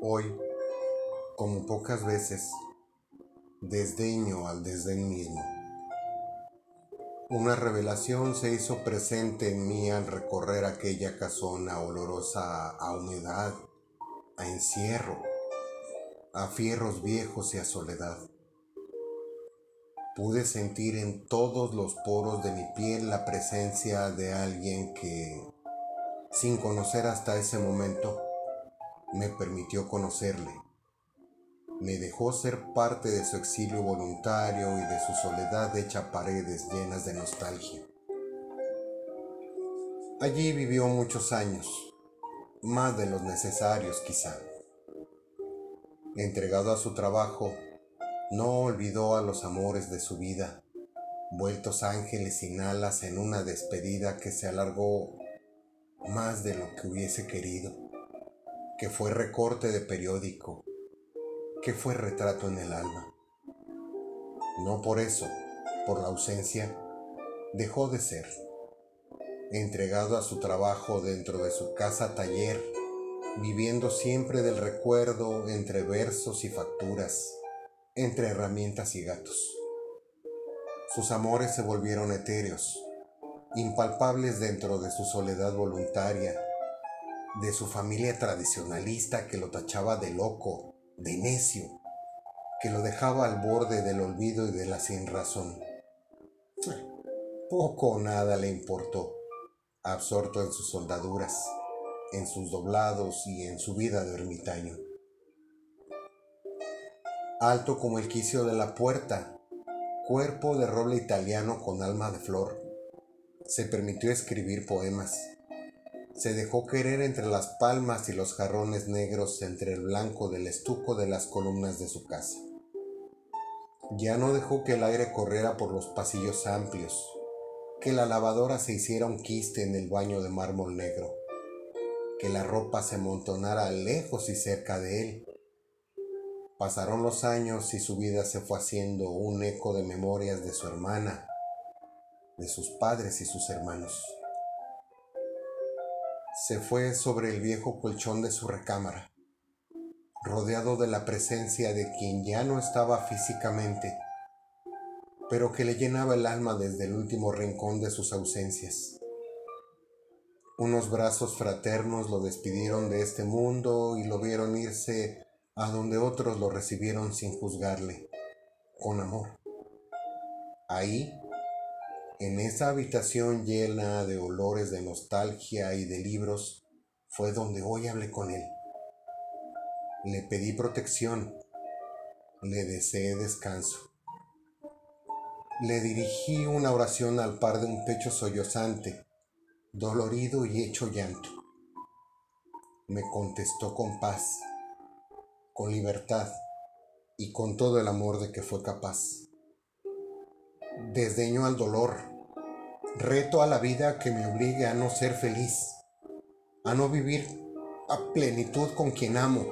Hoy, como pocas veces, desdeño al desdén mismo. Una revelación se hizo presente en mí al recorrer aquella casona olorosa a humedad, a encierro, a fierros viejos y a soledad. Pude sentir en todos los poros de mi piel la presencia de alguien que, sin conocer hasta ese momento, me permitió conocerle. Me dejó ser parte de su exilio voluntario y de su soledad hecha paredes llenas de nostalgia. Allí vivió muchos años, más de los necesarios quizá. Entregado a su trabajo, no olvidó a los amores de su vida, vueltos ángeles sin alas en una despedida que se alargó más de lo que hubiese querido que fue recorte de periódico, que fue retrato en el alma. No por eso, por la ausencia, dejó de ser. Entregado a su trabajo dentro de su casa taller, viviendo siempre del recuerdo entre versos y facturas, entre herramientas y gatos. Sus amores se volvieron etéreos, impalpables dentro de su soledad voluntaria, de su familia tradicionalista que lo tachaba de loco, de necio, que lo dejaba al borde del olvido y de la sin razón. Poco o nada le importó, absorto en sus soldaduras, en sus doblados y en su vida de ermitaño. Alto como el quicio de la puerta, cuerpo de roble italiano con alma de flor, se permitió escribir poemas se dejó querer entre las palmas y los jarrones negros entre el blanco del estuco de las columnas de su casa. Ya no dejó que el aire corriera por los pasillos amplios, que la lavadora se hiciera un quiste en el baño de mármol negro, que la ropa se montonara lejos y cerca de él. Pasaron los años y su vida se fue haciendo un eco de memorias de su hermana, de sus padres y sus hermanos se fue sobre el viejo colchón de su recámara, rodeado de la presencia de quien ya no estaba físicamente, pero que le llenaba el alma desde el último rincón de sus ausencias. Unos brazos fraternos lo despidieron de este mundo y lo vieron irse a donde otros lo recibieron sin juzgarle, con amor. Ahí en esa habitación llena de olores de nostalgia y de libros fue donde hoy hablé con él. Le pedí protección, le deseé descanso. Le dirigí una oración al par de un pecho sollozante, dolorido y hecho llanto. Me contestó con paz, con libertad y con todo el amor de que fue capaz desdeño al dolor, reto a la vida que me obligue a no ser feliz, a no vivir a plenitud con quien amo,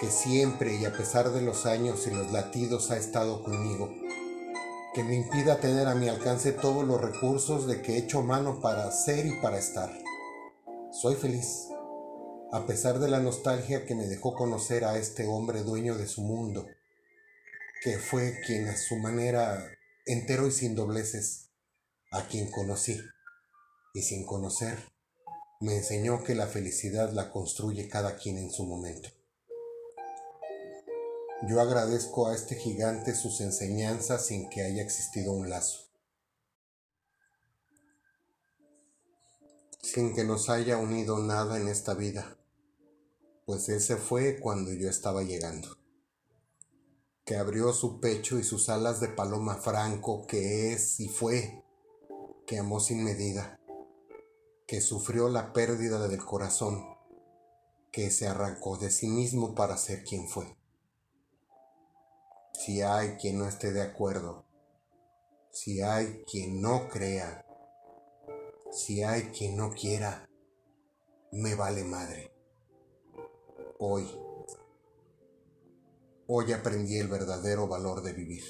que siempre y a pesar de los años y los latidos ha estado conmigo, que me impida tener a mi alcance todos los recursos de que he hecho mano para ser y para estar. Soy feliz, a pesar de la nostalgia que me dejó conocer a este hombre dueño de su mundo, que fue quien a su manera entero y sin dobleces, a quien conocí, y sin conocer, me enseñó que la felicidad la construye cada quien en su momento. Yo agradezco a este gigante sus enseñanzas sin que haya existido un lazo, sin que nos haya unido nada en esta vida, pues él se fue cuando yo estaba llegando que abrió su pecho y sus alas de paloma franco, que es y fue, que amó sin medida, que sufrió la pérdida del corazón, que se arrancó de sí mismo para ser quien fue. Si hay quien no esté de acuerdo, si hay quien no crea, si hay quien no quiera, me vale madre. Hoy Hoy aprendí el verdadero valor de vivir.